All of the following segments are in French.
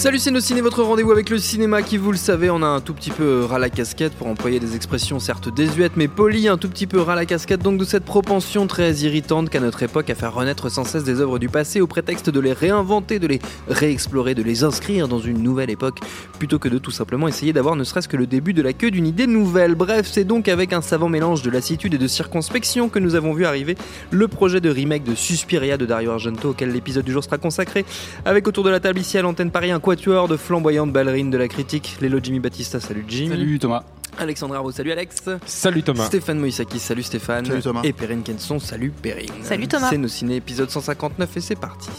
Salut c'est ciné, votre rendez-vous avec le cinéma qui vous le savez, on a un tout petit peu ras la casquette pour employer des expressions certes désuètes mais polies, un tout petit peu ras la casquette donc de cette propension très irritante qu'a notre époque à faire renaître sans cesse des œuvres du passé au prétexte de les réinventer, de les réexplorer, de les inscrire dans une nouvelle époque plutôt que de tout simplement essayer d'avoir ne serait-ce que le début de la queue d'une idée nouvelle. Bref, c'est donc avec un savant mélange de lassitude et de circonspection que nous avons vu arriver le projet de remake de Suspiria de Dario Argento auquel l'épisode du jour sera consacré avec autour de la table ici à l'antenne Paris un quatuor de flamboyantes ballerines de la critique. Lélo Jimmy Battista, salut Jimmy. Salut Thomas. Alexandra Arro, salut Alex. Salut Thomas. Stéphane Moïsaki, salut Stéphane. Salut Thomas. Et Perrine Kenson, salut Perrine. Salut Thomas. C'est nos ciné épisode 159 et c'est parti.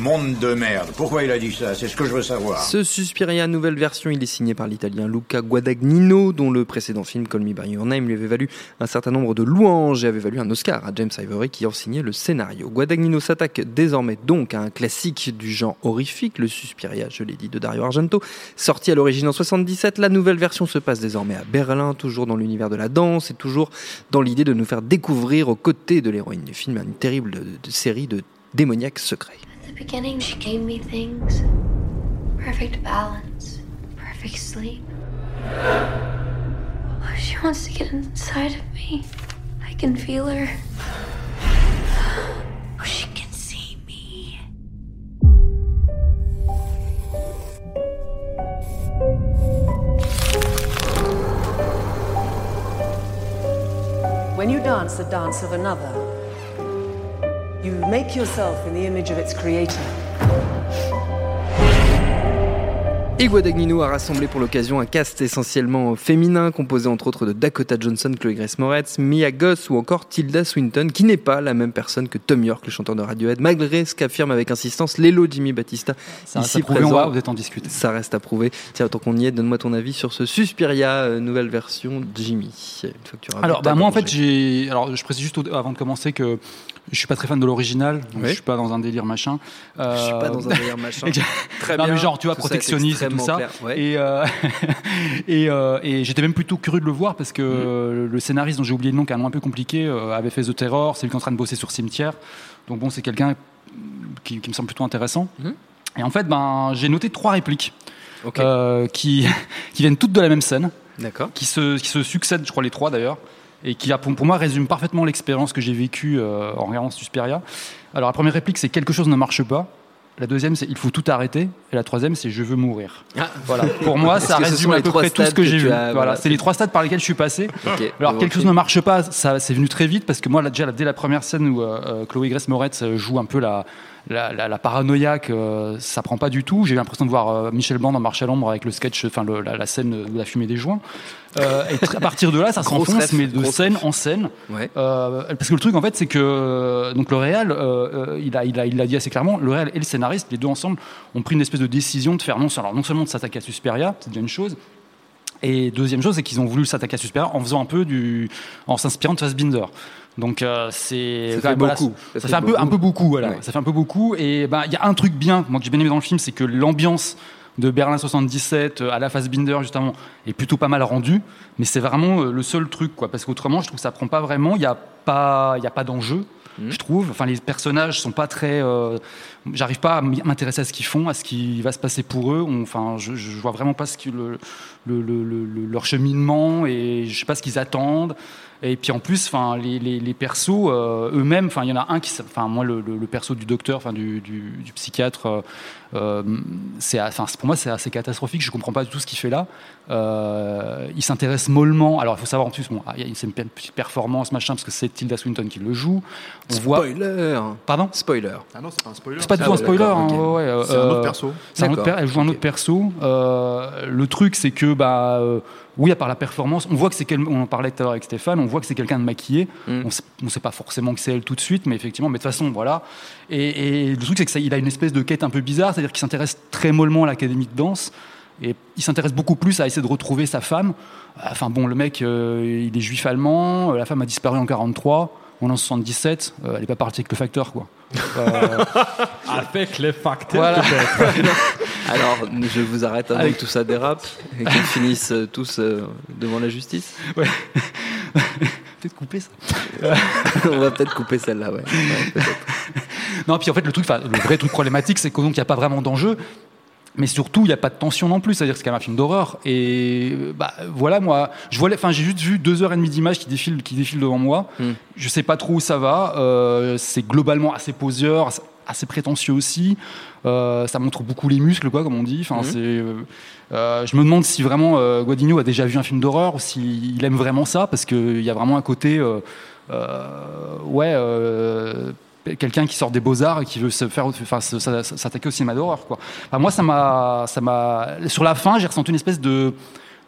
Monde de merde. Pourquoi il a dit ça? C'est ce que je veux savoir. Ce Suspiria nouvelle version, il est signé par l'italien Luca Guadagnino, dont le précédent film Call Me By Your Name lui avait valu un certain nombre de louanges et avait valu un Oscar à James Ivory qui en signait le scénario. Guadagnino s'attaque désormais donc à un classique du genre horrifique, le Suspiria, je l'ai dit, de Dario Argento. Sorti à l'origine en 77, la nouvelle version se passe désormais à Berlin, toujours dans l'univers de la danse et toujours dans l'idée de nous faire découvrir aux côtés de l'héroïne du film une terrible de série de démoniaques secrets. Beginning, she gave me things perfect balance, perfect sleep. Oh, she wants to get inside of me. I can feel her. Oh, she can see me. When you dance the dance of another, you make yourself in the image of its creator. Et Guadagnino a rassemblé pour l'occasion un cast essentiellement féminin, composé entre autres de Dakota Johnson, Chloé Grace Moretz, Mia Goss ou encore Tilda Swinton, qui n'est pas la même personne que Tom York, le chanteur de Radiohead, malgré ce qu'affirme avec insistance Lélo Jimmy Battista, Ça, ici prouve, on présent. va peut-être en discuter. Ça reste à prouver. Tiens, tant qu'on y est, donne-moi ton avis sur ce Suspiria, euh, nouvelle version Jimmy. Une fois que tu auras Alors, bah, moi en fait, j'ai. Alors, je précise juste avant de commencer que je suis pas très fan de l'original, donc Oui. je suis pas dans un délire machin. Je suis pas Euh, dans un délire machin. Très non, bien. mais genre, tu vois, Tout protectionniste et tout ça. clair. Ouais. Et, euh, et, euh, et j'étais même plutôt curieux de le voir parce que Mhm. euh, le scénariste dont j'ai oublié le nom, qui a un nom un peu compliqué, euh, avait fait The Terror, c'est lui qui est en train de bosser sur Cimetière. Donc bon, c'est quelqu'un qui, qui me semble plutôt intéressant. Mhm. Et en fait, ben, j'ai noté trois répliques euh, qui, qui viennent toutes de la même scène. d'accord. qui se, qui se succèdent, je crois les trois d'ailleurs, et qui pour, moi résume parfaitement l'expérience que j'ai vécue euh, en regardant Suspiria. Alors la première réplique c'est quelque chose ne marche pas. La deuxième c'est il faut tout arrêter. Et la troisième c'est je veux mourir. Ah, Voilà. Pour moi ça résume à peu près tout ce que j'ai vu. as- Voilà. C'est les trois stades par lesquels je suis passé. Alors quelque chose ne marche pas, ça c'est venu très vite parce que moi là, déjà dès la première scène où euh, euh, Chloé Grace Moretz euh, joue un peu la la, la, euh, ça prend pas du tout. J'ai eu l'impression de voir euh, Michel Blanc dans Marche à l'ombre avec le sketch, enfin la, la scène de la fumée des joints. Euh, et à partir de là, ça s'enfonce, mais de scène ref. en scène. Ouais. Euh, parce que le truc en fait, c'est que donc le réal, euh, il a, il a, il l'a dit assez clairement, le réal et le scénariste, les deux ensemble, ont pris une espèce de décision de faire non, alors non seulement de s'attaquer à Suspiria, c'est déjà une chose. Et deuxième chose, c'est qu'ils ont voulu s'attaquer à Suspiria en faisant un peu du, en s'inspirant de Fassbinder. Donc euh, c'est Ça fait voilà, beaucoup. ça, Ça fait fait un peu, un beaucoup. peu beaucoup, voilà. Ouais. Ça fait un peu beaucoup. Et ben il y a un truc bien, moi que j'ai bien aimé dans le film, c'est que l'ambiance de Berlin 77 euh, à la Fassbinder justement est plutôt pas mal rendue. Mais c'est vraiment euh, le seul truc, quoi. Parce qu'autrement, je trouve que ça prend pas vraiment. Il y a pas, il y a pas d'enjeu. Mhm. Je trouve, enfin les personnages sont pas très, euh, j'arrive pas à m'intéresser à ce qu'ils font, à ce qui va se passer pour eux. On- Enfin, je, je vois vraiment pas ce que le, le- le- le- le- leur cheminement et je sais pas ce qu'ils attendent. Et puis en plus, enfin les, les, les persos euh, eux-mêmes, enfin il y en a un qui, enfin moi le, le, le perso du docteur, enfin du, du, du psychiatre, euh, euh, c'est, enfin pour moi c'est assez catastrophique. Je comprends pas du tout ce qu'il fait là. Euh, il s'intéresse mollement. Alors il faut savoir en plus, bon, ah, il y a- c'est une pe- petite performance machin parce que c'est Tilda Swinton qui le joue. On voit, Spoiler pardon? Spoiler. Ah non, c'est pas un spoiler. C'est pas du Ah tout un spoiler. hein, ouais, euh, C'est un autre perso. c'est un autre D'accord, per- elle joue un autre perso. Euh, le truc, c'est que, bah, euh, oui, à part la performance, on voit que c'est quel- on en parlait tout à l'heure avec Stéphane, on voit que c'est quelqu'un de maquillé. Mm. On on sait pas forcément que c'est elle tout de suite, mais effectivement, mais de toute façon, voilà. Et, et le truc, c'est que ça, il a une espèce de quête un peu bizarre, c'est-à-dire qu'il s'intéresse très mollement à l'académie de danse. Et il s'intéresse beaucoup plus à essayer de retrouver sa femme. Enfin bon, le mec, euh, il est juif allemand, euh, la femme a disparu en 43, on est en 77, euh, elle n'est pas partie avec le facteur, quoi. Euh, Avec les facteurs. voilà. Alors, je vous arrête avant Avec- que tout ça dérape et qu'ils finissent euh, tous euh, devant la justice. Peut-être couper ça. On va peut-être couper celle-là, ouais. Ouais. Non, puis en fait, le truc, le vrai truc problématique, c'est qu'il n'y a pas vraiment d'enjeu. Mais surtout, il n'y a pas de tension non plus. C'est-à-dire que c'est quand même un film d'horreur. Et euh, bah, voilà, moi, je vois, les- enfin, j'ai juste vu deux heures et demie d'images qui défilent, qui défilent devant moi. Hmm. Je sais pas trop où ça va. Euh, c'est globalement assez poseur, assez- prétentieux aussi. Euh, ça montre beaucoup les muscles, quoi, comme on dit. Enfin, Mhm. euh, euh, je me demande si vraiment euh, Guadagnino a déjà vu un film d'horreur ou s'il aime vraiment ça, parce qu'il y a vraiment un côté, ouais, quelqu'un qui sort des beaux arts et qui veut se faire, enfin, s'attaquer au cinéma d'horreur, quoi. Enfin, moi, ça m'a, ça m'a. Sur la fin, j'ai ressenti une espèce de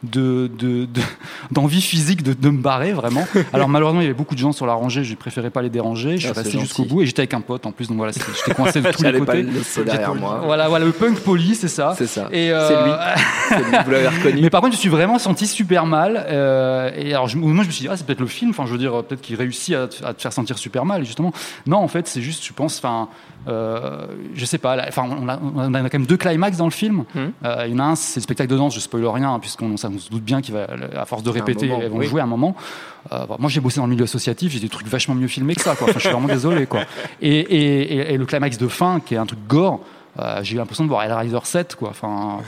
de, de- de- d'envie physique de, de me barrer vraiment. Alors malheureusement il y avait beaucoup de gens sur la rangée, j'ai préféré pas les déranger, je suis Ah, resté jusqu'au gentil. bout et j'étais avec un pote en plus donc voilà j'étais coincé de tous les côtés. le derrière moi. Voilà voilà le punk poli c'est ça. C'est ça. Et, euh, C'est lui. C'est lui, Vous l'avez reconnu. mais par contre, je me suis vraiment senti super mal. euh, et alors, je, moi, je me suis dit, ah, c'est peut-être le film. Enfin, je veux dire, peut-être qu'il réussit à, te- à te faire sentir super mal. Et justement, non, en fait, c'est juste, je pense, enfin, euh, je sais pas. Enfin, on a, on a quand même deux climax dans le film. Mhm. Euh, Il y en a un, c'est le spectacle de danse. Je spoil rien, hein, puisqu'on ça, on se doute bien qu'à force de répéter, moment, elles vont jouer à un moment. Euh, bah, moi, j'ai bossé dans le milieu associatif, j'ai des trucs vachement mieux filmés que ça. Je suis vraiment désolé. Et, le climax de fin, qui est un truc gore, euh, j'ai eu l'impression de voir Hellraiser 7. Quoi. Enfin,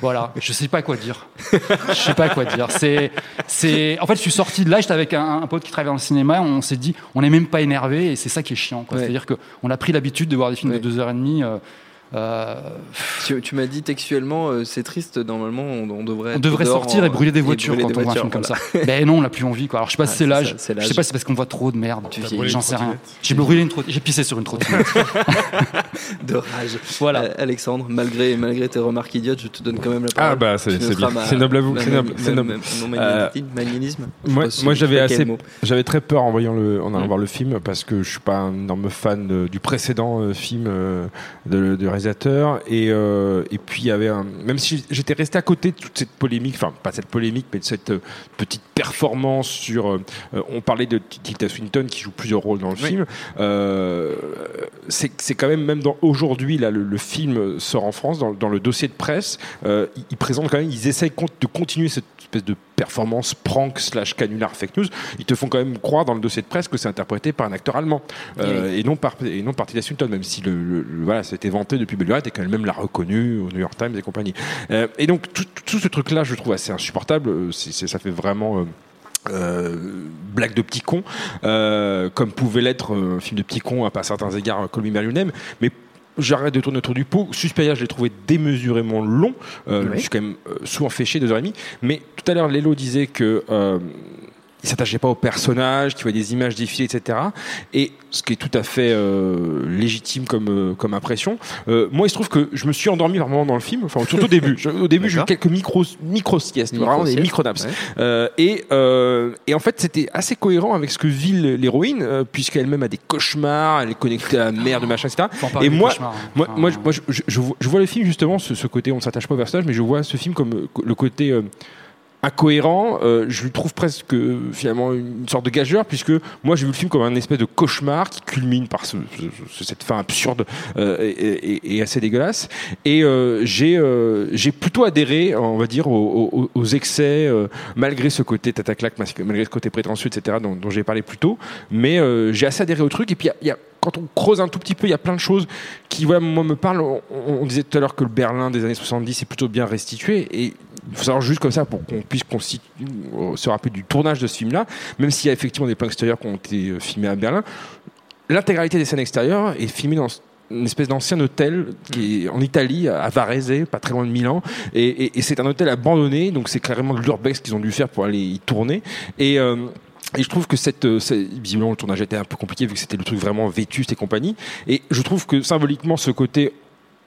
voilà, je sais pas quoi dire. Je sais pas quoi dire. En fait, je suis sorti de là, j'étais avec un, pote qui travaillait dans le cinéma, on s'est dit, on n'est même pas énervé, et c'est ça qui est chiant. C'est-à-dire qu'on a pris l'habitude de voir des films ouais. de 2h30. Tu, tu m'as dit textuellement, euh, c'est triste, normalement, on, on devrait. on sortir en- et brûler des voitures brûler quand des on voit un voitures, film voilà. comme ça. Ben non, on n'a plus envie. Quoi. Alors je sais pas si Ah, c'est c'est l'âge. Je sais pas si c'est parce qu'on voit trop de merde. J'en sais rien. J'ai brûlé une trottinette. J'ai pissé sur une trottinette. de rage. voilà. Euh, Alexandre, malgré, malgré tes remarques idiotes, je te donne quand même la parole. Ah bah c'est c'est bien. noble à vous. C'est noble. noble. Mon Euh, magnétisme, Moi, si- moi j'avais assez, mot. j'avais très peur en voyant le, en allant Mm. voir le film parce que je suis pas un énorme fan du précédent euh, film euh, de, de réalisateur et euh, et puis il y avait un, même si j'étais resté à côté de toute cette polémique, enfin pas cette polémique mais de cette euh, petite performance sur, euh, on parlait de Tilda Swinton qui joue plusieurs rôles dans le Oui. film, c'est quand même même dans aujourd'hui là le, le film sort en France dans, dans le dossier de presse, ils, ils présentent quand même, ils essayent de continuer cette espèce de performance prank slash canular fake news. Ils te font quand même croire dans le dossier de presse que c'est interprété par un acteur allemand euh, et non par et non par Tilda Swinton, même si le, le- le- voilà c'était vanté depuis belle lurette et qu'elle-même l'a reconnu au New York Times et compagnie. Euh, et donc tout, tout ce truc là, je trouve assez insupportable. Euh, ça fait vraiment euh, euh, blague de petit con, euh, comme pouvait l'être euh, un film de petit con à, certains égards, Call Me By Your Name, mais J'arrête de tourner autour du pot. Suspiria, je l'ai trouvé démesurément long. Euh, Oui. Je suis quand même euh, souvent chier deux heures et demie. Mais tout à l'heure, Lélo disait que euh, il s'attachait pas au personnage, qu'il voyait des images défiler, etc. Et ce qui est tout à fait euh, légitime comme euh, comme impression. Euh, moi, il se trouve que je me suis endormi par moment dans le film. Enfin, surtout au début. Je- au début, j'ai eu quelques micro micro siestes, vraiment des micro naps. ouais. Euh, et, euh, et en fait, c'était assez cohérent avec ce que vit l'héroïne, euh, puisqu'elle-même a des cauchemars, elle est connectée à la merde, machin, etc. Et moi, hein. Moi, moi, je- moi, je, je- je vois- vois le film justement, ce, ce côté, on ne s'attache pas au personnage, mais je vois ce film comme le côté euh, incohérent. Euh, je lui trouve presque euh, finalement une sorte de gageur, puisque moi j'ai vu le film comme un espèce de cauchemar qui culmine par ce, ce- cette fin absurde euh, et, assez dégueulasse. Et j'ai j'ai plutôt adhéré, on va dire, aux, excès, malgré ce côté tataclac, malgré ce côté prétentieux, etc., dont, j'ai parlé plus tôt. Mais j'ai assez adhéré au truc. Et puis quand on creuse un tout petit peu, il y a plein de choses qui, moi, me parlent. On, on disait tout à l'heure que le Berlin des années 70 est plutôt bien restitué. Et il faut savoir juste comme ça pour qu'on puisse euh, se rappeler du tournage de ce film-là, même s'il y a effectivement des plans extérieurs qui ont été euh, filmés à Berlin. L'intégralité des scènes extérieures est filmée dans une espèce d'ancien hôtel qui est en Italie, à Varese, pas très loin de Milan. Et, c'est un hôtel abandonné, donc c'est clairement de l'urbex qu'ils ont dû faire pour aller y tourner. Et, euh, je trouve que cette, visiblement le tournage était un peu compliqué vu que c'était le truc vraiment vétuste et compagnie. Et je trouve que symboliquement ce côté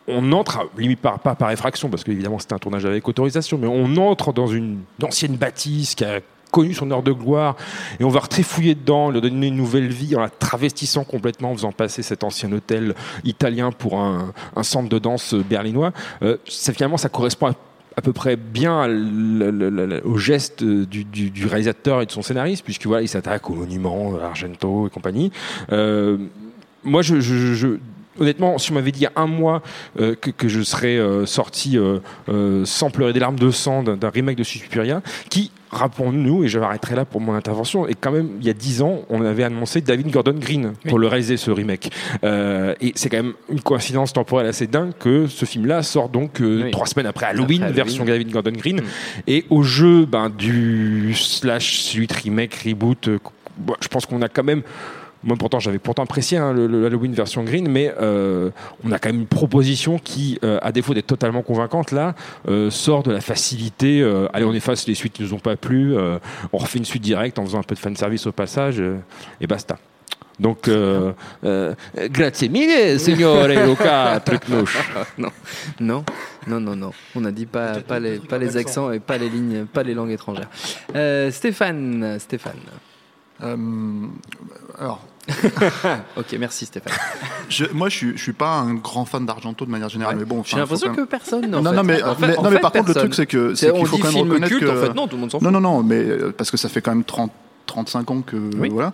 on entre, limite par, pas par effraction, parce qu'évidemment c'était un tournage avec autorisation, mais on entre dans une ancienne bâtisse qui a connu son heure de gloire, et on va retrifouiller dedans, lui donner une nouvelle vie en la travestissant complètement, en faisant passer cet ancien hôtel italien pour un, centre de danse berlinois. Euh, finalement, ça correspond à peu près bien au geste du, réalisateur et de son scénariste, puisque voilà, il s'attaque aux monuments, à Argento et compagnie. Euh, moi, je- je- honnêtement, si on m'avait dit il y a un mois euh, que, que je serais euh, sorti euh, sans pleurer des larmes de sang d'un remake de Suspiria, qui, rappelons-nous, et je m'arrêterai là pour mon intervention, et quand même, il y a dix ans, on avait annoncé David Gordon Green pour le réaliser ce remake. Euh, et c'est quand même une coïncidence temporelle assez dingue que ce film-là sort donc euh, Oui. trois semaines après Halloween, Après version Halloween. David Gordon Green. Mm. Et au jeu ben, du slash suite, remake, reboot, euh, je pense qu'on a quand même. Moi, pourtant, j'avais pourtant apprécié hein, le, le Halloween version green, mais euh, on a quand même une proposition qui, euh, à défaut d'être totalement convaincante, là, euh, sort de la facilité. euh, allez, on efface les suites qui nous ont pas plu, euh, on refait une suite directe en faisant un peu de fanservice au passage, euh, et basta. Donc, euh, euh, grazie mille, signore Luca Trucnouche. non, non, non, non, non. On a dit pas, pas les, pas les accents et pas les lignes, pas les langues étrangères. Euh, Stéphane, Stéphane. Euh, alors, Ok, merci Stéphane. je- moi, je suis, je suis pas un grand fan d'Argento de manière générale, mais bon. J'ai l'impression que personne. en non, fait. non, mais, En fait- mais- en non, mais fait, par contre, le truc, c'est que C'est- qu'il faut quand même reconnaître culte, que. en fait, non, tout le monde s'en fout. Non, non, non, mais euh, parce que ça fait quand même 30, 35 ans que. Oui. Voilà.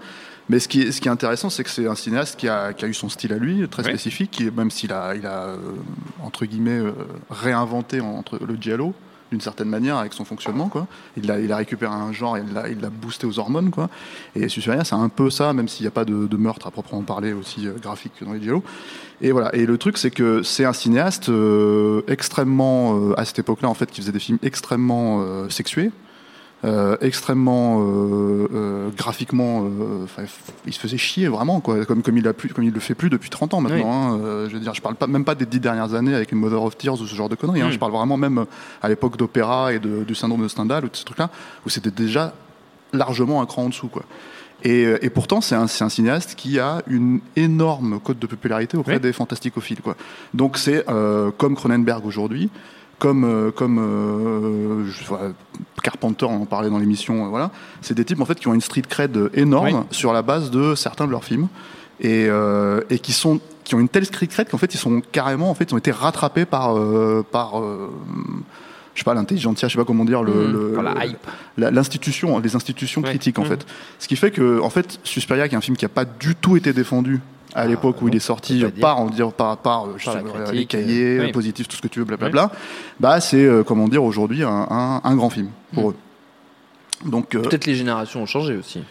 Mais ce qui est, ce qui est intéressant, c'est que c'est un cinéaste qui a, qui a eu son style à lui, très Oui. spécifique, qui, même s'il a, il a euh, entre guillemets, euh, réinventé entre le giallo d'une certaine manière avec son fonctionnement. Quoi. Il, a, il a récupéré un genre il l'a, il l'a boosté aux hormones. Quoi. Et Suspiria, c'est un peu ça, même s'il n'y a pas de, meurtre à proprement parler aussi euh, graphique que dans les giallo. Et voilà. Et le truc, c'est que c'est un cinéaste euh, extrêmement, euh, à cette époque-là, en fait, qui faisait des films extrêmement sexués. Euh, extrêmement euh, euh, graphiquement, il se faisait chier vraiment, quoi, comme, comme, il a plus, comme il le fait plus depuis 30 ans maintenant. Oui. hein. Je veux dire, je parle pas, même pas des dix dernières années avec une Mother of Tears ou ce genre de conneries. hein. Mm. Je parle vraiment même à l'époque d'opéra et de- du syndrome de Stendhal ou de ces trucs-là, où c'était déjà largement un cran en dessous, quoi. Et, et pourtant, c'est un, cinéaste qui a une énorme cote de popularité auprès Oui. des fantasticophiles. Quoi. Donc c'est comme Cronenberg aujourd'hui, comme, euh, comme euh, je Carpenter, en parlait dans l'émission, euh, voilà. C'est des types en fait qui ont une street cred énorme Oui. sur la base de certains de leurs films et, et qui sont qui ont une telle street cred qu'en fait ils sont carrément en fait ils ont été rattrapés par par je sais pas l'intelligentsia, je sais pas comment dire le, le- Par la hype. la- l'institution, les institutions Ouais. critiques en Mhm. fait. Ce qui fait que en fait Suspiria, qui est un film qui a pas du tout été défendu à l'époque où il est sorti dire. par on dire par par, euh, Par sais les cahiers euh, oui. positifs tout ce que tu veux blablabla bah c'est euh, comment dire aujourd'hui un, un, un grand film pour Mhm. eux donc euh, Peut-être les générations ont changé aussi.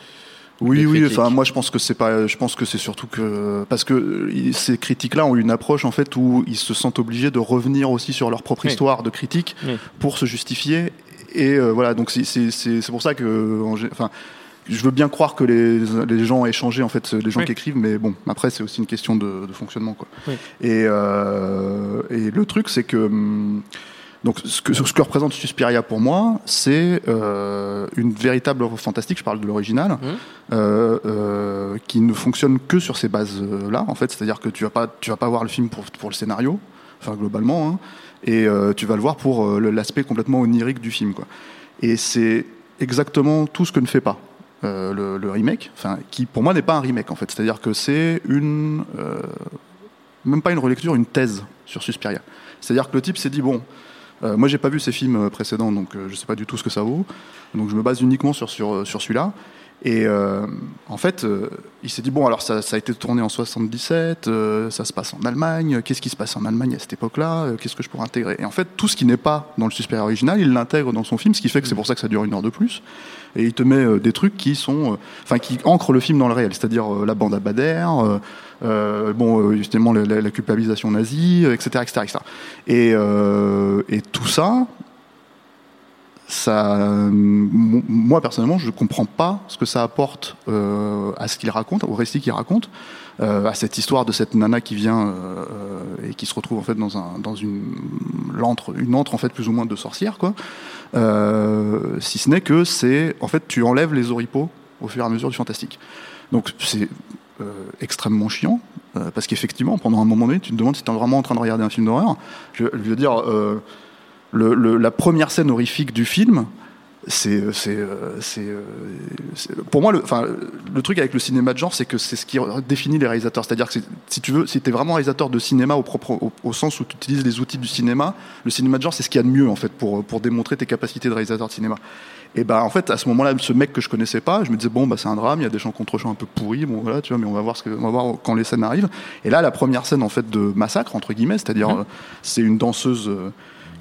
oui, oui. Enfin, moi, je pense que c'est pas. Je pense que c'est surtout que parce que euh, ces critiques-là ont une approche en fait où ils se sentent obligés de revenir aussi sur leur propre Oui. histoire de critique Oui. pour se justifier. Et euh, voilà. Donc c'est pour ça que enfin. Je veux bien croire que les, les gens ont échangé, en fait, les gens Oui. qui écrivent, mais bon, après, c'est aussi une question de, de fonctionnement. Quoi. Oui. Et, euh, et le truc, c'est que hum, donc, ce que, ce que représente Suspiria pour moi, c'est euh, une véritable œuvre fantastique. Je parle de l'original, Mhm. euh, euh, qui ne fonctionne que sur ces bases-là. En fait, c'est-à-dire que tu vas pas, tu vas pas voir le film pour, pour le scénario, enfin globalement, hein, et tu vas le voir pour l'aspect complètement onirique du film. Quoi. Et c'est exactement tout ce que ne fait pas. Euh, le, le remake, enfin, qui pour moi n'est pas un remake en fait, c'est-à-dire que c'est une, euh, même pas une relecture, une thèse sur Suspiria. C'est-à-dire que le type s'est dit bon, Euh, moi, j'ai pas vu ces films euh, précédents, donc je sais pas du tout ce que ça vaut. Donc je me base uniquement sur, sur, sur celui-là. Et en fait, il s'est dit bon, alors ça, ça a été tourné en 77, euh, ça se passe en Allemagne. Qu'est-ce qui se passe en Allemagne à cette époque-là Qu'est-ce que je pourrais intégrer? Et en fait, tout ce qui n'est pas dans le Suspect original, il l'intègre dans son film, ce qui fait que c'est pour ça que ça dure une heure de plus. Et il te met euh, des trucs qui sont, euh, enfin, qui ancrent le film dans le réel, c'est-à-dire euh, la bande à Bader, bon, justement la, culpabilisation nazie, etc., etc., etc. Et, et tout ça, moi personnellement, je comprends pas ce que ça apporte euh, à ce qu'il raconte, au récit qu'il raconte, euh, à cette histoire de cette nana qui vient euh, et qui se retrouve en fait dans un dans une l'antre, une antre en fait plus ou moins de sorcière quoi. Si ce n'est que c'est en fait tu enlèves les oripeaux au fur et à mesure du fantastique. Donc c'est extrêmement chiant parce qu'effectivement pendant un moment donné tu te demandes si tu es vraiment en train de regarder un film d'horreur. Je, je veux dire. Euh, le- le- la première scène horrifique du film, c'est, c'est, euh, c'est, euh, c'est- pour moi, le, enfin, le truc avec le cinéma de genre, c'est que c'est ce qui définit les réalisateurs. C'est-à-dire que c'est- si tu veux, si t'es vraiment réalisateur de cinéma au propre, au, au sens où tu utilises les outils du cinéma, le cinéma de genre, c'est ce qu'il y a de mieux en fait pour pour démontrer tes capacités de réalisateur de cinéma. Et ben en fait, à ce moment-là, ce mec que je connaissais pas, je me disais bon bah c'est un drame, il y a des chants contre chants un peu pourris, bon voilà, tu vois, mais on va voir ce que, on va voir quand les scènes arrivent. Et là, la première scène en fait de massacre entre guillemets, c'est-à-dire euh, c'est une danseuse. euh,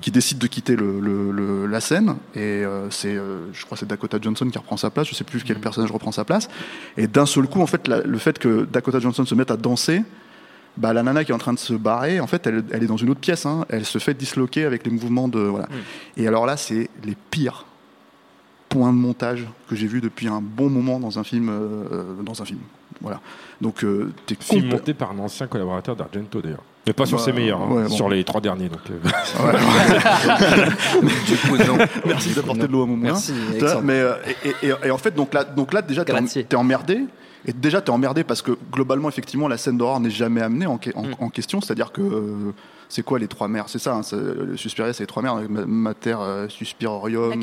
qui décide de quitter le, le- le- la scène. Et euh, c'est euh, je crois que c'est Dakota Johnson qui reprend sa place. Je sais plus quel personnage reprend sa place. Et d'un seul coup en fait la- le fait que Dakota Johnson se mette à danser bah, la nana qui est en train de se barrer en fait elle, elle est dans une autre pièce hein. elle se fait disloquer avec les mouvements de voilà. Et alors là c'est les pires points de montage que j'ai vu depuis un bon moment dans un film euh, dans un film. Voilà. Donc euh, Film monté par un ancien collaborateur d'Argento d'ailleurs. Mais pas sur Bah, ses meilleurs, hein, ouais, bon. sur les trois derniers. Donc, euh, Merci d'apporter de l'eau à mon moulin. Mais euh, et, et- et en fait, donc là, donc là déjà, t'es, emmerdé. Et déjà, t'es emmerdé parce que globalement, effectivement, la scène d'horreur n'est jamais amenée en- Mm. en question. C'est-à-dire que euh, c'est quoi les trois mères C'est ça, hein, c'est- le Suspiria, c'est les trois mères. Ma- Mater, euh, Suspirorium. euh,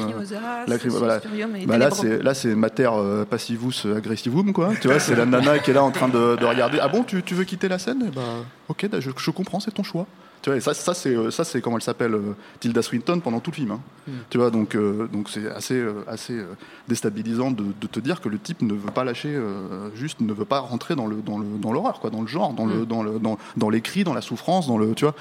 Lacrimosa, voilà. Et Bah là, c'est là, c'est Mater euh, Passivus euh, Aggressivum, quoi. Tu vois, c'est la nana qui est là en train de, de regarder. Ah bon, tu, tu veux quitter la scène? Eh bah, ok, bah, je, je comprends, c'est ton choix. Tu vois, et ça, ça c'est euh, ça, c'est comment elle s'appelle, euh, Tilda Swinton pendant tout le film. hein. Tu vois, donc euh, donc c'est assez assez déstabilisant de, de te dire que le type ne veut pas lâcher, euh, juste ne veut pas rentrer dans le dans le dans l'horreur, quoi, dans le genre, dans le dans le dans, dans les cris, dans la souffrance, dans le tu vois,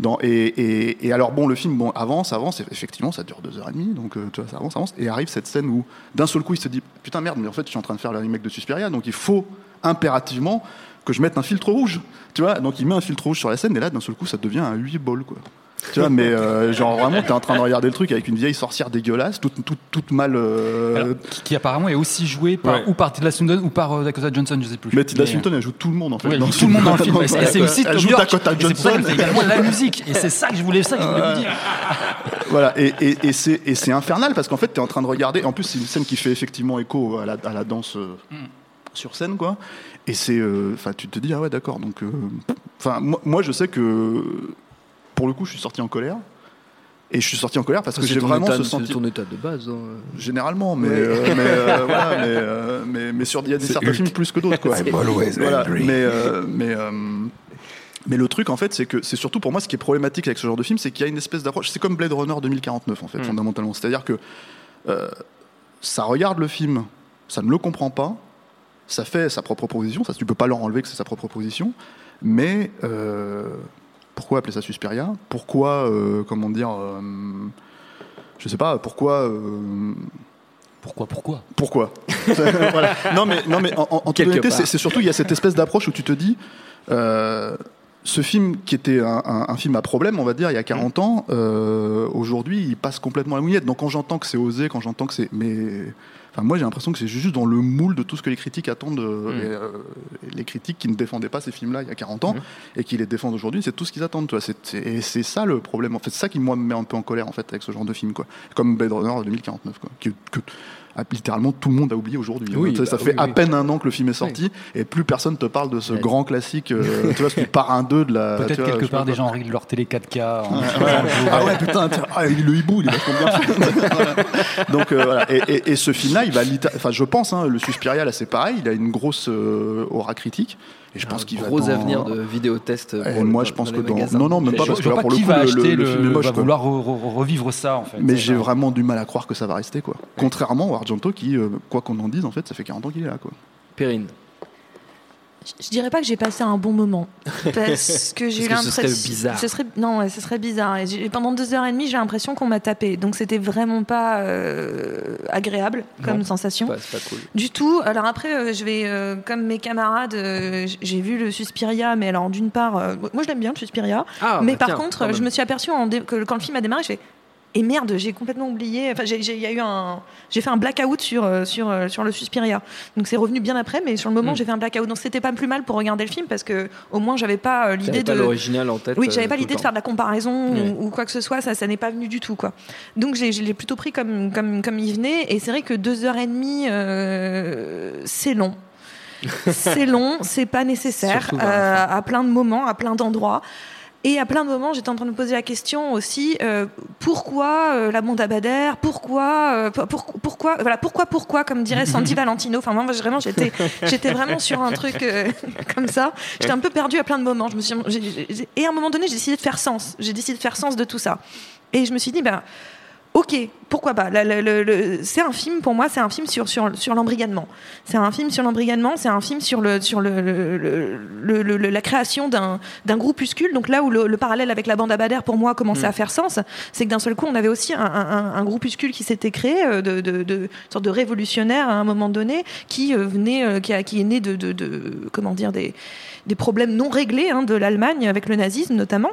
dans et, et, et alors bon, le film bon avance, avance, et effectivement, ça dure deux heures et demie, donc tu vois, ça avance, avance, et arrive cette scène où d'un seul coup il se dit putain merde, mais en fait je suis en train de faire le remake de Suspiria, donc il faut impérativement que je mette un filtre rouge, tu vois, donc il met un filtre rouge sur la scène, et là d'un seul coup ça devient un 8 ball quoi. Tu vois, mais euh, genre vraiment, t'es en train de regarder le truc avec une vieille sorcière dégueulasse, toute, toute, toute mal. euh, Alors, qui, qui apparemment est aussi joué par, Ouais. ou par Tilda Swinton ou par euh, Dakota Johnson, je sais plus. Mais Tilda Mais, Swinton, elle joue tout le monde en fait. Ouais, dans elle ce joue tout le monde dans le film. C'est c'est aussi elle joue York. Dakota c'est Johnson. fait également de la musique. Et c'est ça que je voulais, ça que je voulais vous dire. Voilà, et, et, et c'est et c'est infernal parce qu'en fait, tu es en train de regarder. En plus, c'est une scène qui fait effectivement écho à la, à la danse euh, sur scène, quoi. Et c'est. euh, Enfin, tu te dis, ah ouais, d'accord. Donc. euh, Enfin, moi, moi, je sais que. Pour le coup, je suis sorti en colère. Et je suis sorti en colère parce que j'ai vraiment état- ce sentiment. ton état de base. hein. Généralement, mais, euh, mais, euh, voilà, mais, euh, mais, mais sur il y a des certains films plus que d'autres, quoi. Voilà, mais, euh, mais, euh, mais le truc, en fait, c'est que c'est surtout pour moi ce qui est problématique avec ce genre de film, c'est qu'il y a une espèce d'approche. C'est comme Blade Runner 2049, en fait, Mm. fondamentalement. C'est-à-dire que euh, ça regarde le film, ça ne le comprend pas, ça fait sa propre proposition, ça tu peux pas leur enlever que c'est sa propre proposition, mais euh, pourquoi appeler ça Suspiria? Pourquoi, euh, comment dire, euh, je sais pas, pourquoi. euh, Pourquoi, pourquoi? pourquoi? Voilà. Non mais non mais en, en- toute honnêteté, c'est surtout il y a cette espèce d'approche où tu te dis ce film qui était un, un- un film à problème, on va dire, il y a 40 ans, euh, aujourd'hui, il passe complètement à la mouillette. Donc quand j'entends que c'est osé, quand j'entends que c'est, mais enfin moi j'ai l'impression que c'est juste dans le moule de tout ce que les critiques attendent, euh, Mm. et, euh, les critiques qui ne défendaient pas ces films-là il y a 40 ans Mm. et qui les défendent aujourd'hui, c'est tout ce qu'ils attendent. Tu vois. C'est- c'est- et c'est ça le problème. En fait, c'est ça qui moi me met un peu en colère en fait avec ce genre de film, quoi. Comme Blade Runner 2049, quoi. Que- littéralement tout le monde a oublié aujourd'hui. Oui, sais, bah ça fait oui, à oui. peine un an que le film est sorti et plus personne te parle de ce Ouais. grand classique. euh, tu vois, ce parrain 2 de la. Peut-être quelque part des gens règlent leur télé 4K. en- Ah ouais, putain, tiens, ah, le hibou, il est vachement bien fait. Donc euh, voilà. Et, et- et ce film-là, il va Enfin, je pense, hein, le Suspiria, là, c'est pareil. Il a une grosse euh, aura critique. Et je pense Un qu'il va gros avenir de vidéotest. Et pour le- moi, je pense que dans. Non, non, même pas Je parce que là, pas pour le qui coup, va le, acheter le- le film est moche. va vouloir re- re- revivre ça en fait. Mais j'ai vraiment du mal à croire que ça va rester, quoi. Contrairement au Argento qui, euh, quoi qu'on en dise, en fait, ça fait 40 ans qu'il est là, quoi. Perrine. Je dirais pas que j'ai passé un bon moment parce que j'ai eu que ce serait l'impression bizarre. ce serait non ouais, ce serait bizarre et pendant deux heures et demie j'ai l'impression qu'on m'a tapé donc c'était vraiment pas euh, agréable comme Non. sensation Pas- pas cool. du tout alors après euh, je vais euh, comme mes camarades j'ai vu le Suspiria mais alors d'une part moi je l'aime bien le Suspiria Ah, mais bah par tiens, contre je me suis aperçue en dé- que quand le film a démarré je fais et merde, j'ai complètement oublié. Enfin, j'ai j'ai- il y a eu un, j'ai fait un blackout sur euh, sur euh, sur le Suspiria. Donc c'est revenu bien après, mais sur le moment Mm. j'ai fait un blackout. Donc c'était pas plus mal pour regarder le film parce que au moins j'avais pas euh, l'idée pas de l'original en tête. oui, euh, j'avais pas tout le l'idée de faire de la comparaison ou, ou quoi que ce soit, ça, ça n'est pas venu du tout, quoi. Donc j'ai- je l'ai plutôt pris comme, comme, comme il venait, et c'est vrai que deux heures et demie, euh, c'est long. c'est long, c'est pas nécessaire, euh, à plein de moments, à plein d'endroits. Et à plein de moments, j'étais en train de me poser la question aussi euh, pourquoi euh, la bande à Bader Pourquoi euh, pour- pour- Pourquoi Voilà, pourquoi Pourquoi Comme dirait Sandy Valentino. Enfin, moi, vraiment, j'étais, j'étais vraiment sur un truc comme ça. J'étais un peu perdue à plein de moments. Je me suis, j'ai- j'ai- et à un moment donné, j'ai décidé de faire sens. J'ai décidé de faire sens de tout ça. Et je me suis dit, ben. Ok, pourquoi pas. C'est un film pour moi, c'est un film sur sur sur l'embrigadement. C'est un film sur l'embrigadement, c'est un film sur le sur le, le- le- le- le- le- la création d'un d'un groupuscule. Donc là où le, le parallèle avec la bande à Bader pour moi commençait Mm. à faire sens, c'est que d'un seul coup on avait aussi un, un- un groupuscule qui s'était créé euh, de, de, sorte de révolutionnaire à un moment donné qui euh, venait, euh, qui, a- qui est né de, de, de- comment dire des des problèmes non réglés hein, de l'Allemagne avec le nazisme notamment.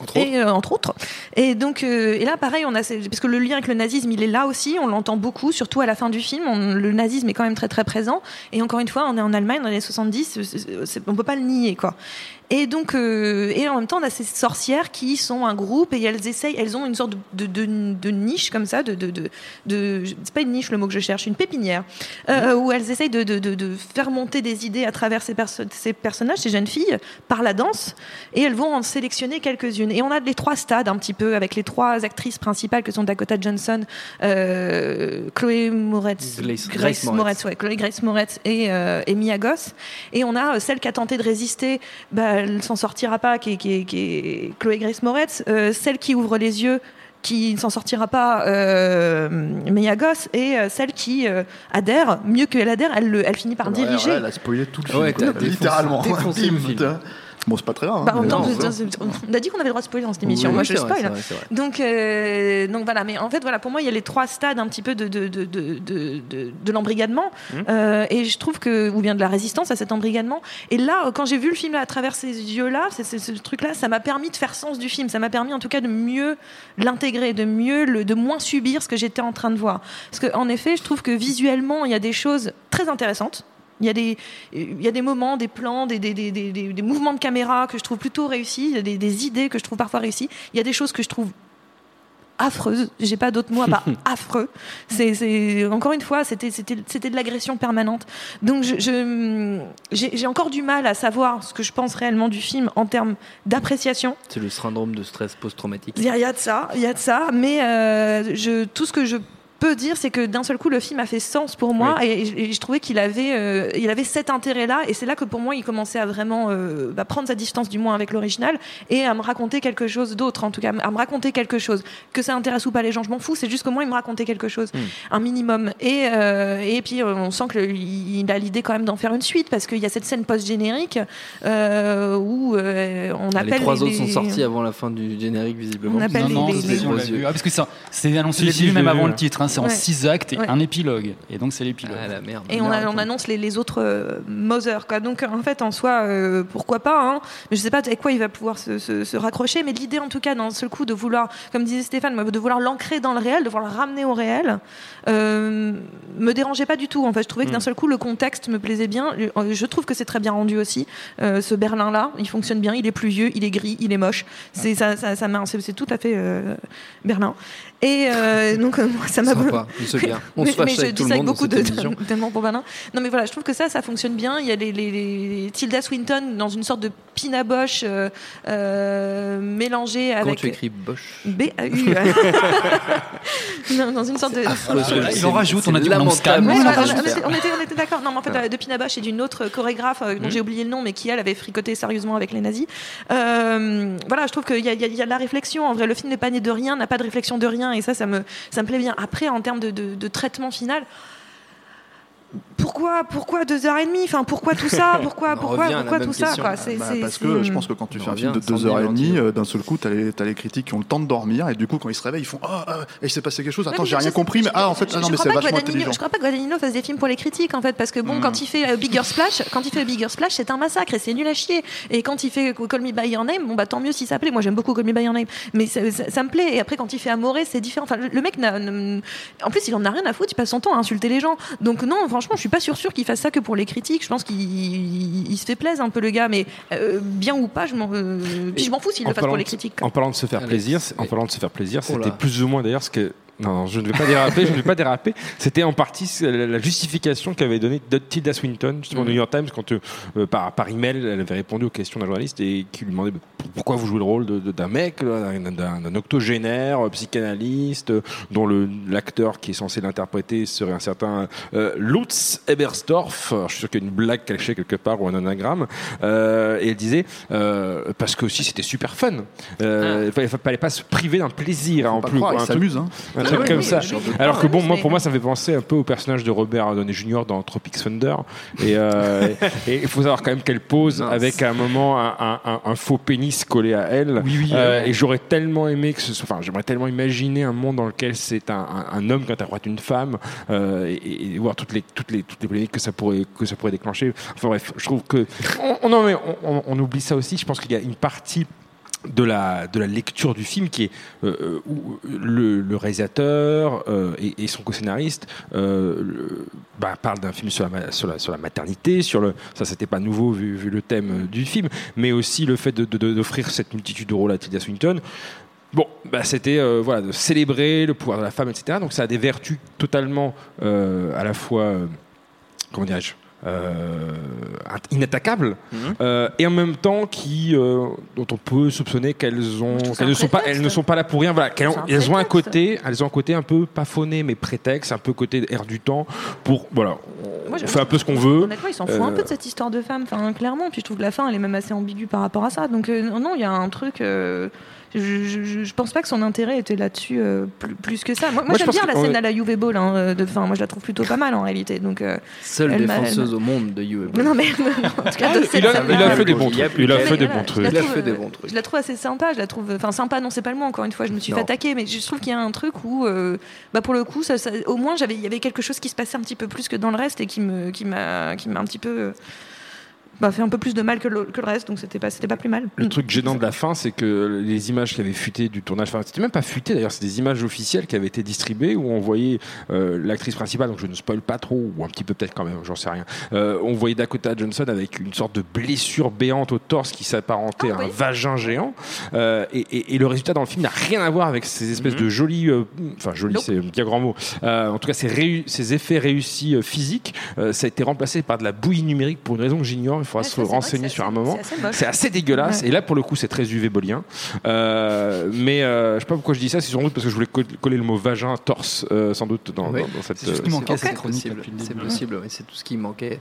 Entre. Et, euh, entre autres. Et donc, euh, et là, pareil, on a, parce que le lien avec le nazisme, il est là aussi, on l'entend beaucoup, surtout à la fin du film. On- le nazisme est quand même très très présent. Et encore une fois, on est en Allemagne dans les années 70, c'est- c'est- c'est- on peut pas le nier, quoi. Et donc, euh, et en même temps, on a ces sorcières qui sont un groupe et elles essayent, elles ont une sorte de, de, de- de niche comme ça, de, de, de, de- c'est pas une niche le mot que je cherche, une pépinière, euh, où elles essayent de, de, de, de faire monter des idées à travers ces, perso- ces personnages, ces jeunes filles, par la danse, et elles vont en sélectionner quelques-unes. Et on a les trois stades un petit peu avec les trois actrices principales que sont Dakota Johnson, euh, Chloé Moretz, Grace- Grace Moretz. ouais, Chloé Grace Moretz et, euh, et Mia Goss. Et on a euh, celle qui a tenté de résister, bah, elle s'en sortira pas, qui est, qui est- qui est Chloé Grace Moretz. Euh, celle qui ouvre les yeux, qui ne s'en sortira pas, euh, Mia Goss. Et euh, celle qui euh, adhère, mieux qu'elle adhère, elle, le- elle finit par Ouais, diriger. ouais, elle a spoilé tout le film. Ouais, quoi. défoncé- littéralement. défoncé le film. Bon, c'est pas très grave. Bah, hein, mais on a dit qu'on avait le droit de spoiler dans cette émission. Oui, Moi, je vrai, spoil. c'est vrai, c'est vrai. Donc, euh, donc voilà. Mais en fait, voilà, pour moi, il y a les trois stades un petit peu de de de de, de, de- de l'embrigadement, Mhm. Euh, et je trouve que ou bien de la résistance à cet embrigadement. Et là, quand j'ai vu le film à travers ces yeux-là, c'est- c'est- ce truc-là, ça m'a permis de faire sens du film. Ça m'a permis, en tout cas, de mieux l'intégrer, de mieux, le, de moins subir ce que j'étais en train de voir. Parce que, en effet, je trouve que visuellement, il y a des choses très intéressantes. Il y, a des, il y a des moments, des plans, des, des, des, des, des- des mouvements de caméra que je trouve plutôt réussis, il y a des, des idées que je trouve parfois réussies. Il y a des choses que je trouve affreuses. J'ai pas d'autres mots à part affreux. C'est, encore une fois, c'était, de l'agression permanente. Donc, je, j'ai, encore du mal à savoir ce que je pense réellement du film en termes d'appréciation. C'est le syndrome de stress post-traumatique. Il y, a- il y a de ça, il y a de ça, mais euh, je, tout ce que je peux dire, c'est que d'un seul coup, le film a fait sens pour moi et, et je trouvais qu'il avait, euh, il avait cet intérêt-là et c'est là que pour moi, il commençait à vraiment euh, bah, prendre sa distance du moins avec l'original et à me raconter quelque chose d'autre, en tout cas, à me raconter quelque chose. Que ça intéresse ou pas les gens, je m'en fous, c'est juste que moi, il me racontait quelque chose, un minimum. Et, euh, et puis, on sent qu'il a l'idée quand même d'en faire une suite parce qu'il y a cette scène post-générique euh, où euh, on Ah, appelle les trois les- autres sont sortis avant la fin du générique, visiblement. On appelle Non, non, les- c'est- les-. Ah, parce que ça- c'est annoncé ici même avant le titre. hein, c'est en Ouais. six actes et Ouais. un épilogue. Et donc c'est l'épilogue. Ah la merde. Et on, a- on annonce les, les autres euh, Mother, quoi. Donc en fait, en soi, euh, pourquoi pas hein. Mais je sais pas avec quoi il va pouvoir se, se- se raccrocher. Mais l'idée, en tout cas, d'un seul coup, de vouloir, comme disait Stéphane, de vouloir l'ancrer dans le réel, de vouloir le ramener au réel, euh, me dérangeait pas du tout. En fait, je trouvais que d'un Mm. seul coup, le contexte me plaisait bien. Euh, Je trouve que c'est très bien rendu aussi. Euh, ce Berlin-là, il fonctionne bien. Il est pluvieux, il est gris, il est moche. C'est ça, ça, c'est tout à fait euh, Berlin. Et euh, donc, euh, moi, ça m'a Sympa, c'est bien. On mais, se fâche avec tout le monde dans beaucoup cette de tellement pour Berlin. Non mais voilà, je trouve que ça, ça fonctionne bien. Il y a les, les, les- Tilda Swinton dans une sorte de Pina Bosch euh, euh, mélangée Comment avec tu écris Bosch B A U. Non, dans une sorte de. Il en rajoute, on a dit lamentable. on était, on était d'accord. Non, mais en fait, euh, de Pinabache et d'une autre chorégraphe dont j'ai oublié le nom, mais qui elle avait fricoté sérieusement avec les nazis. Euh, voilà, je trouve qu'il y, a- y de la réflexion. En vrai, le film n'est pas né de rien, n'a pas de réflexion de rien, et ça, ça me, ça me plaît bien. Après, en termes de, de- de traitement final. Pourquoi, pourquoi deux heures et demie? Enfin, pourquoi tout ça? Pourquoi, pourquoi, pourquoi tout ça question. quoi? C'est- Bah, c'est- parce c'est- que je pense que quand tu On fais un film de deux heures et demie, euh, d'un seul coup, t'as les, t'as les critiques qui ont le temps de dormir, et du coup, quand ils se réveillent, ils font Ah, ah, il s'est passé quelque chose, attends, mais j'ai rien sais- compris, mais je- ah, en fait, je- ah, non, mais crois c'est pas que vachement Guadagnino- intelligent. Je crois pas que Guadagnino fasse des films pour les critiques en fait, parce que bon, quand il fait euh, Bigger Splash, quand il fait Bigger Splash, c'est un massacre et c'est nul à chier. Et quand il fait Call Me by Your Name, bon bah tant mieux si ça plaît. Moi j'aime beaucoup Call Me by Your Name, mais ça, me plaît. Et après quand il fait Amoré, c'est différent. Enfin, le, mec en plus il en a rien à foutre, il passe son temps à insulter les gens. Donc non, franchement, je suis pas sûr sûr qu'il fasse ça que pour les critiques. Je pense qu'il il- il se fait plaisir un peu le gars, mais euh, bien ou pas, je m'en, euh, puis je m'en fous s'il le fasse pour les critiques. En parlant de se faire Allez, plaisir, c'est- en parlant de se faire plaisir, c'était plus ou moins d'ailleurs ce que. Non, non, je ne vais pas déraper, je ne vais pas déraper. C'était en partie la justification qu'avait donnée Tilda Swinton, justement, au. New York Times, quand euh, euh, par, par email, elle avait répondu aux questions d'un journaliste et qui lui demandait bah, pourquoi vous jouez le rôle d'un mec, d'un- octogénaire, euh, psychanalyste, euh, dont le- l'acteur qui est censé l'interpréter serait un certain euh, Lutz Ebersdorf. Alors, je suis sûr qu'il y a une blague cachée quelque part ou un anagramme. Euh, et elle disait, euh, parce que aussi c'était super fun. Euh, Il fallait, fallait pas se priver d'un plaisir en Pas plus. croire, quoi, il s'amuse, hein. Truc comme ça. Alors que bon, moi, pour moi, ça fait penser un peu au personnage de Robert Downey Jr. dans Tropic Thunder. Et euh, et il faut savoir quand même qu'elle pose avec à un moment un, faux pénis collé à elle. Euh, et j'aurais tellement aimé que ce soit, enfin, j'aimerais tellement imaginer un monde dans lequel c'est un, homme qui interprète une femme euh, et, voir toutes les toutes les toutes les polémiques que ça pourrait que ça pourrait déclencher. Enfin bref, je trouve que on- on oublie ça aussi. Je pense qu'il y a une partie de la, de la lecture du film qui est euh, euh, où le, le réalisateur euh, et, son co-scénariste euh, bah, parlent d'un film sur la, sur, la, maternité, sur le, ça c'était pas nouveau vu, le thème euh, du film, mais aussi le fait de- de- d'offrir cette multitude de rôles à Tilda Swinton. Bon, bah, c'était euh, voilà, de célébrer le pouvoir de la femme, etc. Donc ça a des vertus totalement euh, à la fois, euh, comment dirais-je, euh, inattaquables Mhm. euh, et en même temps qui euh, dont on peut soupçonner qu'elles ont qu'elles ne un sont pas elles ne sont pas là pour rien voilà un elles ont un côté elles ont un côté un peu pas phoné mais prétexte un peu côté air du temps pour voilà on, Moi, je- fait un peu ce qu'on veut Honnêtement, ils s'en foutent un peu de cette histoire de femme, enfin, clairement. Puis je trouve que la fin, elle est même assez ambiguë par rapport à ça. Donc, euh, non, il y a un truc. Euh, je, je, je- je pense pas que son intérêt était là-dessus euh, plus, plus que ça. Moi, moi, j'aime bien que- la scène ouais. à la Juve Ball hein, de fin. Moi, je la trouve plutôt pas mal en réalité. Donc, euh, Seule défenseuse au monde de You. non, mais en tout cas, de cette il a, scène-là, il a fait des bons trucs plus il a fait des bons je trucs la Il a trouve, fait des euh, bons trucs. Je la trouve assez sympa. Je la trouve, enfin sympa. Non, c'est pas le mot. Encore une fois, je me suis Non. fait attaquer, mais je trouve qu'il y a un truc où, euh, bah pour le coup, ça, ça- au moins, j'avais, il y avait quelque chose qui se passait un petit peu plus que dans le reste et qui me, qui m'a, qui m'a un petit peu, euh, bah, fait un peu plus de mal que le, que le reste. Donc c'était pas, c'était pas plus mal. Le truc gênant de la fin, c'est que les images qui avaient fuité du tournage, enfin, c'était même pas fuité d'ailleurs, c'est des images officielles qui avaient été distribuées où on voyait euh, l'actrice principale, donc je ne spoil pas trop, ou un petit peu peut-être quand même, j'en sais rien. Euh, on voyait Dakota Johnson avec une sorte de blessure béante au torse qui s'apparentait Ah, à un vagin géant. Euh, et, et- et le résultat dans le film n'a rien à voir avec ces espèces de jolis, euh, enfin jolis, Nope. c'est un bien grand mot. Euh, en tout cas, ces, réu- ces effets réussis euh, physiques, euh, ça a été remplacé par de la bouillie numérique pour une raison que j'ignore. Il faudra Ouais, se vrai renseigner sur un moment. c'est assez assez dégueulasse. Ouais. Et là, pour le coup, c'est très UV-bolien. Euh, mais euh, je sais pas pourquoi je dis ça. C'est sans doute parce que je voulais co- coller le mot vagin, torse, euh, sans doute dans, Oui. dans- dans cette. C'est juste euh, qu'il manquait C'est cette chronique c'est possible, oui, c'est tout ce qui manquait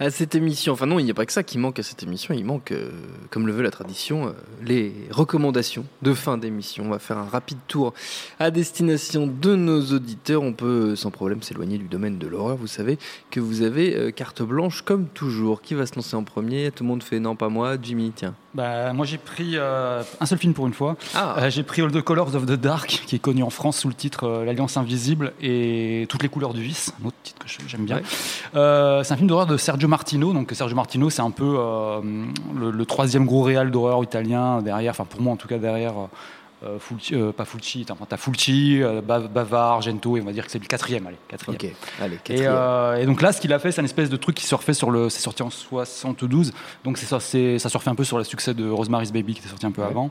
à cette émission. Enfin non, il n'y a pas que ça qui manque à cette émission, il manque, euh, comme le veut la tradition, euh, les recommandations de fin d'émission. On va faire un rapide tour à destination de nos auditeurs. On peut sans problème s'éloigner du domaine de l'horreur. Vous savez que vous avez euh, carte blanche comme toujours. Qui va se lancer en premier? Tout le monde fait non, pas moi. Jimmy, tiens. Bah, moi j'ai pris euh, un seul film pour une fois. Ah, Euh, j'ai pris All the Colors of the Dark, qui est connu en France sous le titre euh, L'Alliance Invisible et Toutes les couleurs du vice, un autre titre que j'aime bien. Ouais. C'est un film d'horreur de Sergio Martino. Donc Sergio Martino, c'est un peu le, le troisième gros réal d'horreur italien derrière, enfin pour moi en tout cas derrière. Euh, Fulci, euh, pas Fulci, t'as t'as Fulci, euh, Ba- Bavard, Gento, et on va dire que c'est le quatrième, allez, quatrième. ok. Allez, Et, quatrième. euh, et donc là, ce qu'il a fait, c'est un espèce de truc qui surfait sur le. C'est sorti en 72, donc c'est ça, ça surfait un peu sur le succès de Rosemary's Baby qui était sorti un peu avant.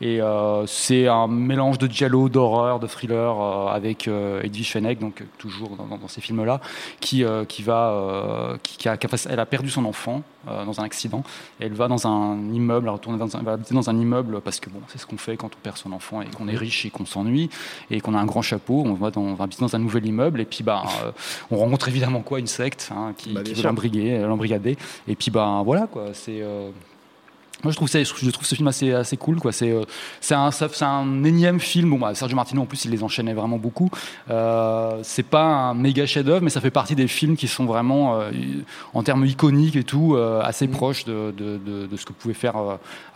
Et euh, c'est un mélange de giallo, d'horreur, de thriller euh, avec euh, Edwige Fenech, donc toujours dans, ces films-là, qui, qui va, qui, qui a, elle a perdu son enfant dans un accident. Et elle va dans un immeuble, elle, retourne dans un, va dans un immeuble parce que bon, c'est ce qu'on fait quand on perd son enfant et qu'on est riche et qu'on s'ennuie et qu'on a un grand chapeau. On va, dans, on va habiter dans un nouvel immeuble et puis bah, on rencontre évidemment quoi? Une secte hein, qui, Bah, qui veut l'embrigader. Et puis bah voilà quoi, c'est euh, moi, je trouve, ça, je trouve ce film assez, assez cool. Quoi. C'est, euh, c'est, un, ça- c'est un énième film. Bon, bah, Sergio Martino, en plus, il les enchaînait vraiment beaucoup. Euh, c'est pas un méga chef-d'œuvre, mais ça fait partie des films qui sont vraiment, euh, en termes iconiques et tout, euh, assez proches de, de, de- de ce que pouvait faire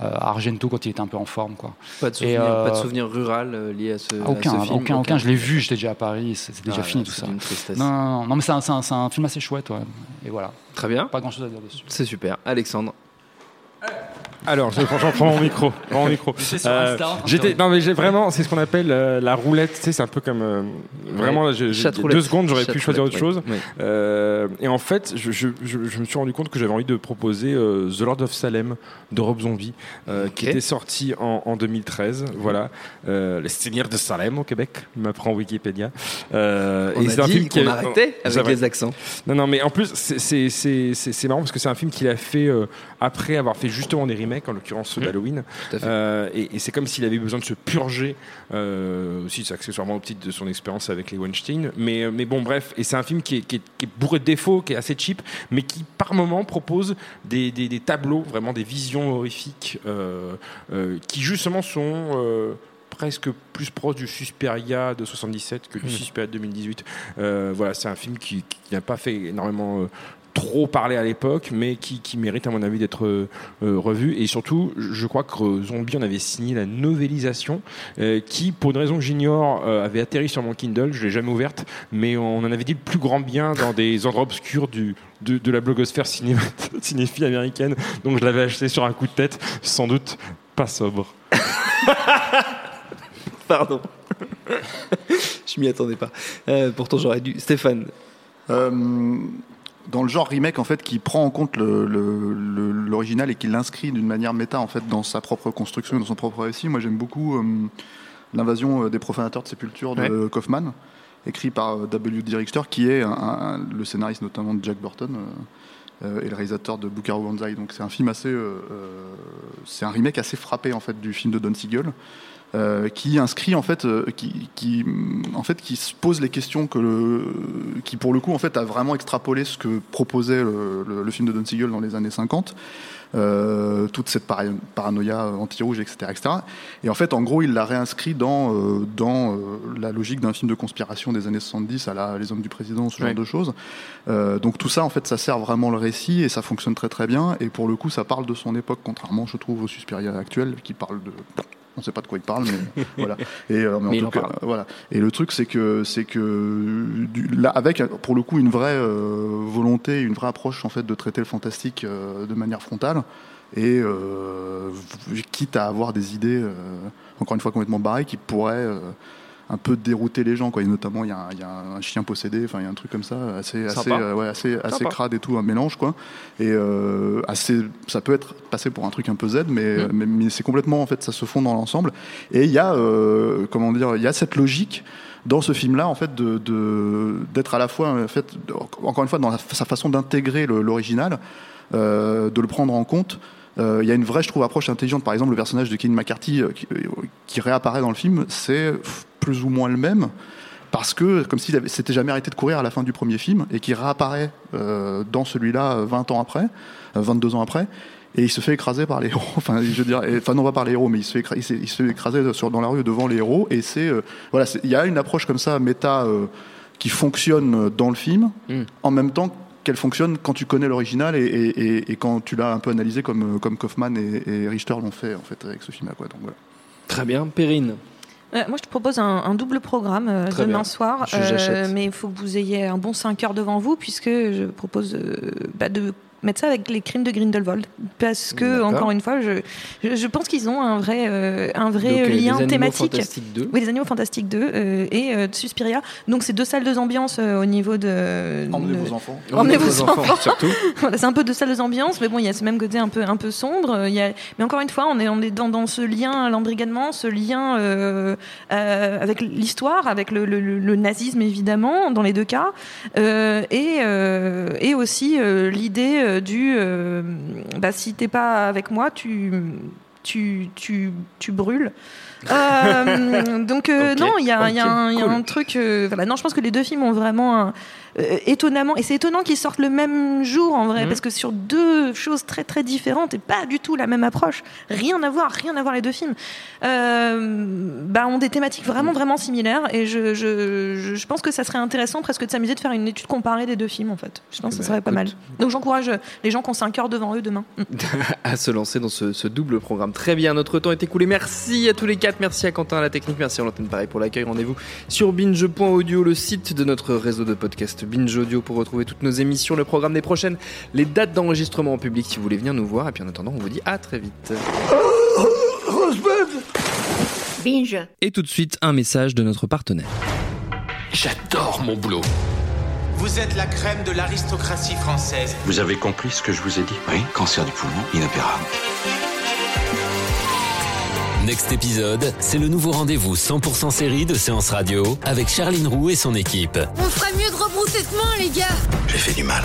Argento quand il était un peu en forme. Quoi. Pas de souvenir, pas de souvenir rural lié à ce, à aucun, ce film. aucun, aucun. Je l'ai vu, j'étais déjà à Paris, c'est, c'est déjà Ah, fini tout ça. Non, non, non, non, mais c'est un, c'est un- c'est un film assez chouette. Ouais. Et voilà. Très bien. Pas grand chose à dire dessus. C'est super. Alexandre. Alors, je franchement prends mon micro. prends mon micro. Euh, j'étais, c'est non mais j'ai vraiment, c'est ce qu'on appelle euh, la roulette. Tu sais, c'est un peu comme euh, vraiment. là, j'ai- deux secondes, j'aurais Chat pu choisir roulette, autre chose. Euh, et en fait, je, je- je- je me suis rendu compte que j'avais envie de proposer euh, The Lord of Salem de Rob Zombie, euh, qui était sorti en, en 2013. Voilà, euh, les Seigneurs de Salem au Québec, il m'apprend Wikipédia. Euh, On a c'est un film qui qu'on a- arrêtait Ça avec les accents. non, non, mais en plus, c'est- c'est c'est- c'est- c'est marrant parce que c'est un film qu'il a fait euh, après avoir fait justement des remakes, en l'occurrence ceux Mmh. d'Halloween. Euh, et et c'est comme s'il avait eu besoin de se purger euh, aussi, accessoirement au titre de son expérience avec les Weinstein. Mais, euh, mais bon, bref, et c'est un film qui est, qui, est, qui est bourré de défauts, qui est assez cheap, mais qui par moment propose des, des- des tableaux, vraiment des visions horrifiques, euh, qui justement sont. presque plus proche du Suspiria de 77 que du Mmh. Suspiria de 2018. Euh, voilà, c'est un film qui, qui n'a pas fait énormément trop parler à l'époque, mais qui, qui mérite à mon avis d'être euh, euh, revu. Et surtout, je crois que Zombie, on avait signé la novélisation, euh, qui, pour une raison que j'ignore, euh, avait atterri sur mon Kindle. Je l'ai jamais ouverte, mais on en avait dit le plus grand bien dans des endroits obscurs du, de, de la blogosphère ciné, cinéphile américaine. Donc je l'avais acheté sur un coup de tête, sans doute pas sobre. Pardon. je m'y attendais pas. Euh, pourtant, j'aurais dû. Stéphane. Dans le genre remake en fait qui prend en compte le- le- le- l'original et qui l'inscrit d'une manière méta en fait dans sa propre construction dans son propre récit. Moi j'aime beaucoup euh, l'invasion euh, des profanateurs de sépulture de Kaufman écrit par euh, W.D. Richter qui est un- un- le scénariste notamment de Jack Burton euh, et le réalisateur de Buckaroo Banzai. Donc c'est un film assez c'est un remake assez frappé en fait du film de Don Siegel euh, qui inscrit en fait, euh, qui, qui, en fait, qui se pose les questions que le, qui pour le coup en fait a vraiment extrapolé ce que proposait le, le- le film de Don Siegel dans les années 50. euh, toute cette para- paranoïa anti-rouge, etc., etc. Et en fait, en gros, il l'a réinscrit dans, dans la logique d'un film de conspiration des années 70 à la Les Hommes du Président, ce genre Ouais. de choses. Donc tout ça, en fait, ça sert vraiment le récit et ça fonctionne très très bien. Et pour le coup, ça parle de son époque, contrairement, je trouve, au Suspiria actuel, qui parle de... On sait pas de quoi il parle, mais voilà. Et, euh, mais en Mais il tout en cas, parle. voilà. Et le truc, c'est que, c'est que du- là, avec pour le coup une vraie euh, volonté, une vraie approche en fait de traiter le fantastique euh, de manière frontale, et euh, quitte à avoir des idées, encore une fois complètement barrées, qui pourraient un peu dérouter les gens. Quoi. Et notamment, il y, a un- il y a un chien possédé, enfin, il y a un truc comme ça, assez, euh, ouais, assez, assez crade et tout, un mélange, quoi. Et euh, assez, ça peut être passé pour un truc un peu Z, mais, Mm. mais, mais c'est complètement, en fait, ça se fond dans l'ensemble. Et il y a, euh, comment dire, il y a cette logique dans ce film-là, en fait, de, de- d'être à la fois, en fait, encore une fois, dans sa façon d'intégrer l'original, de le prendre en compte. Euh, Il y a une vraie, je trouve, approche intelligente. Par exemple, le personnage de Kevin McCarthy euh, qui, euh, qui réapparaît dans le film, c'est plus ou moins le même. Parce que, comme s'il s'était jamais arrêté de courir à la fin du premier film, et qui réapparaît euh, dans celui-là euh, 20 ans après, euh, 22 ans après, et il se fait écraser par les héros. Enfin, je veux dire, et- enfin non pas par les héros, mais il se fait, écra- il se- il se fait écraser sur, dans la rue devant les héros. Et c'est euh, voilà, il y a une approche comme ça, méta, qui fonctionne dans le film, Mm. en même temps qu'elle fonctionne quand tu connais l'original et, et- et- et quand tu l'as un peu analysé comme, euh, comme Kaufman et, et Richter l'ont fait en fait avec ce film-là. Quoi. Donc, voilà. Très bien. Perrine. Euh, moi, je te propose un, un double programme euh, demain bien. soir. Je- j'achète. mais il faut que vous ayez un bon 5 heures devant vous, puisque je propose euh, bah, de mettre ça avec les crimes de Grindelwald parce que encore une fois, je, je, je pense qu'ils ont un vrai, euh, un vrai Donc, euh, Les lien Animaux thématique. Fantastiques 2. Oui, les Animaux Fantastiques 2 euh, et euh, Suspiria. Donc, c'est deux salles de ambiance euh, au niveau de. Emmenez de- vos enfants. Emmenez vos enfants. surtout. Voilà, c'est un peu de salles d'ambiance, mais bon, il y a ce même côté un peu, un peu sombre. il y a... Mais encore une fois, on est, on est dans, dans ce lien à l'embrigadement, ce lien euh, euh, avec l'histoire, avec le, le- le- le nazisme évidemment, dans les deux cas, euh, et, euh, et aussi euh, l'idée euh, du euh, bah, si t'es pas avec moi, tu, tu, tu, tu brûles. Euh, donc non, il y a, y un, y a cool. un truc. voilà, non, je pense que les deux films ont vraiment un- euh, étonnamment et c'est étonnant qu'ils sortent le même jour en vrai Mhm. parce que sur deux choses très très différentes et pas du tout la même approche, rien à voir, rien à voir les deux films. Euh, bah, ont des thématiques vraiment vraiment similaires et je, je, je, je pense que ça serait intéressant presque de s'amuser de faire une étude comparée des deux films en fait. Je pense que Bah, ça serait pas mal. Donc j'encourage les gens qui ont 5 heures devant eux demain. Mm. à se lancer dans ce, ce double programme. Très bien, notre temps est écoulé. Merci à tous les quatre. Merci à Quentin à la technique. Merci à l'antenne pareil pour l'accueil. Rendez-vous sur binge.audio, le site de notre réseau de podcast Binge Audio pour retrouver toutes nos émissions, le programme des prochaines, les dates d'enregistrement en public si vous voulez venir nous voir. Et puis en attendant, on vous dit à très vite. Binge. Et tout de suite, un message de notre partenaire. J'adore mon boulot. Vous êtes la crème de l'aristocratie française. Vous avez compris ce que je vous ai dit? Oui, cancer du poumon, inopérable. Next épisode, c'est le nouveau rendez-vous 100% série de Séance Radio avec Charline Roux et son équipe. On ferait mieux de rebrousser chemin, les gars. J'ai fait du mal.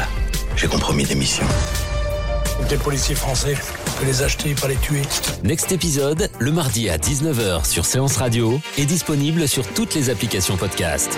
J'ai compromis des missions. Des policiers français, on peut les acheter, pas les tuer. Next épisode, le mardi à 19h sur Séance Radio, est disponible sur toutes les applications podcast.